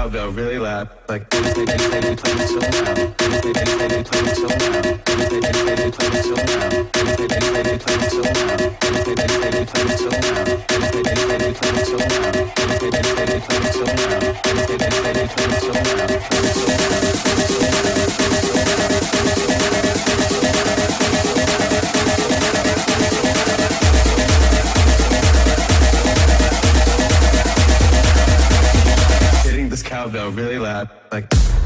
This cowbell really loud, like. Playing it so loud. Playing it so loud. Playing it so loud. Playing it so loud. Playing it so loud. Playing it so loud. Playing it so loud. Hitting this cowbell really loud, like.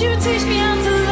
you teach me how to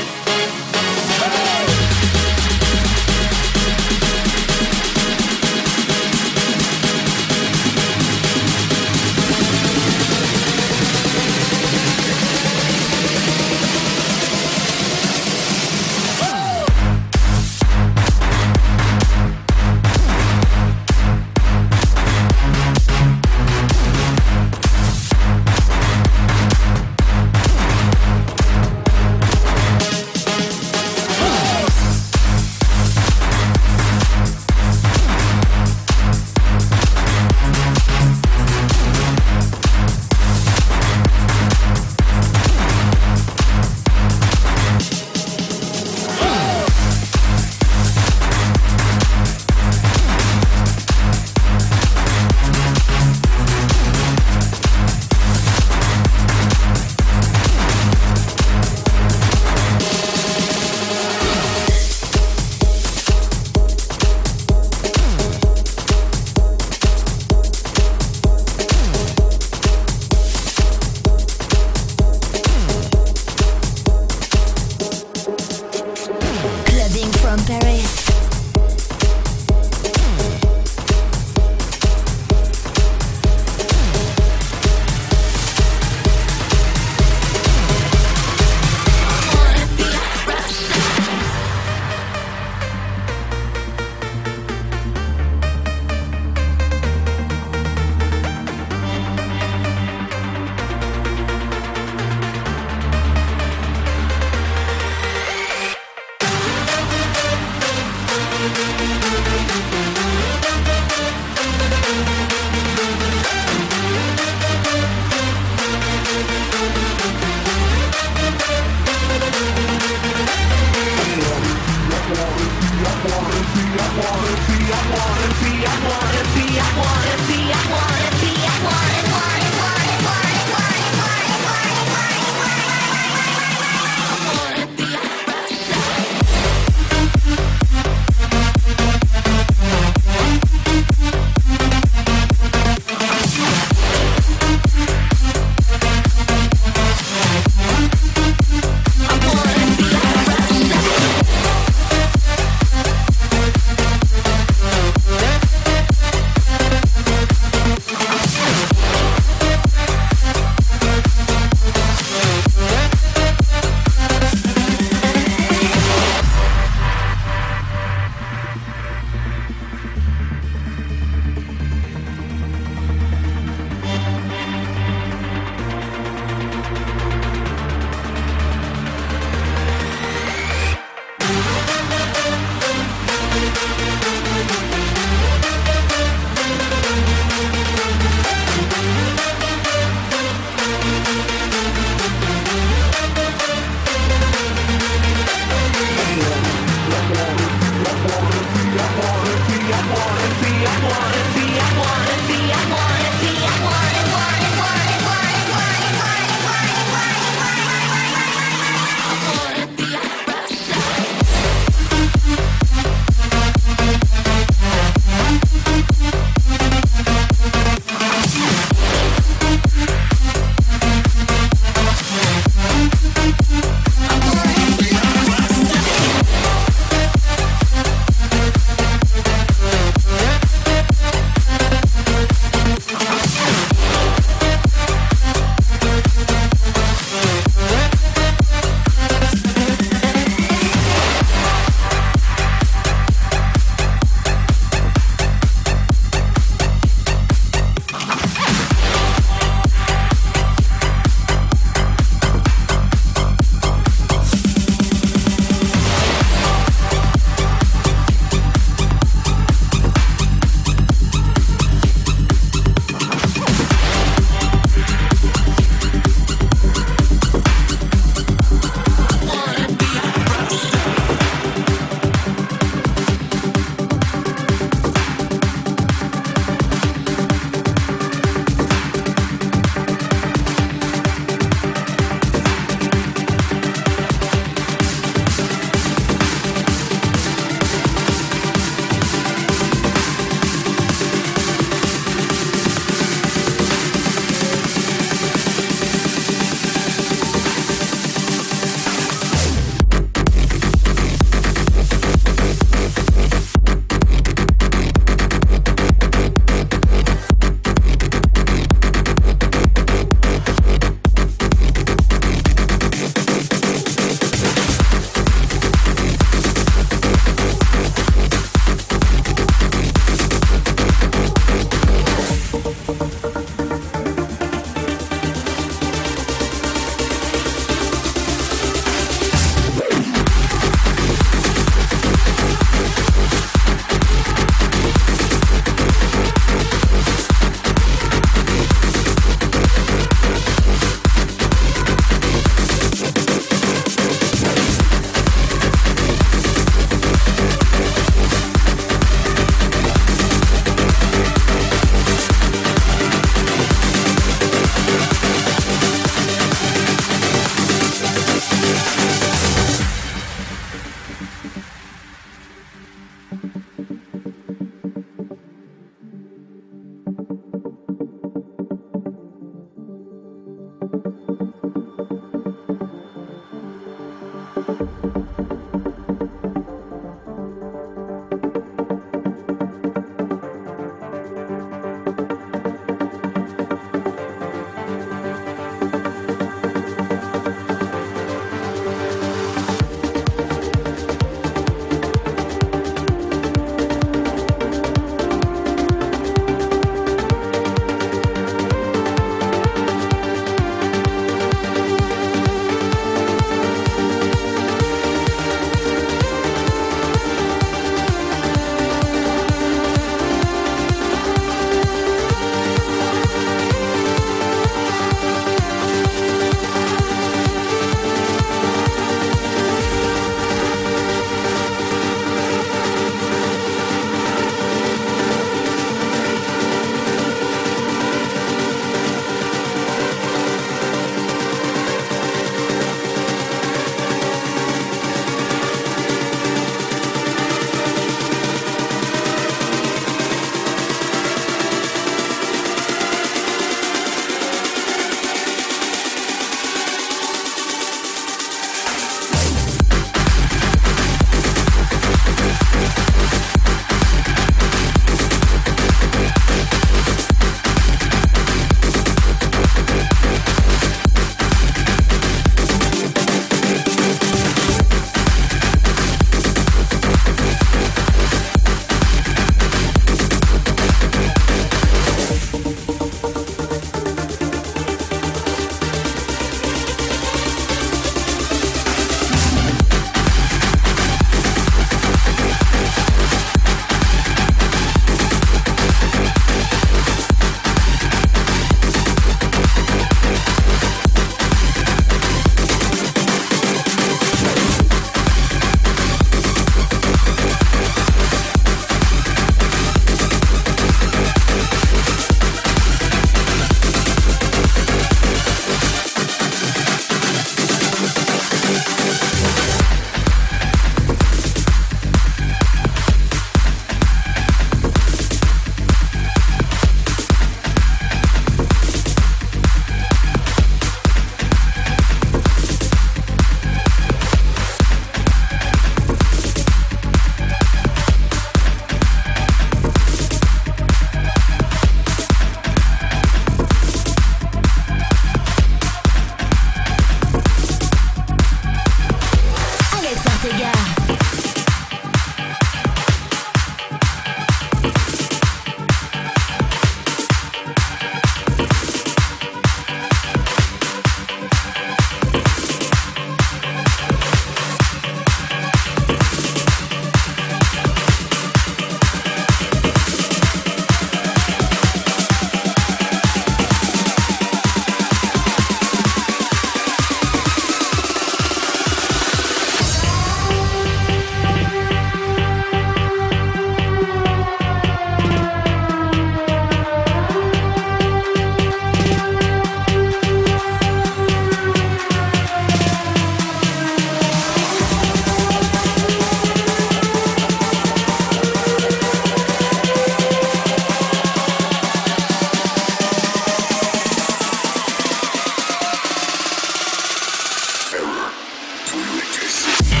Mix.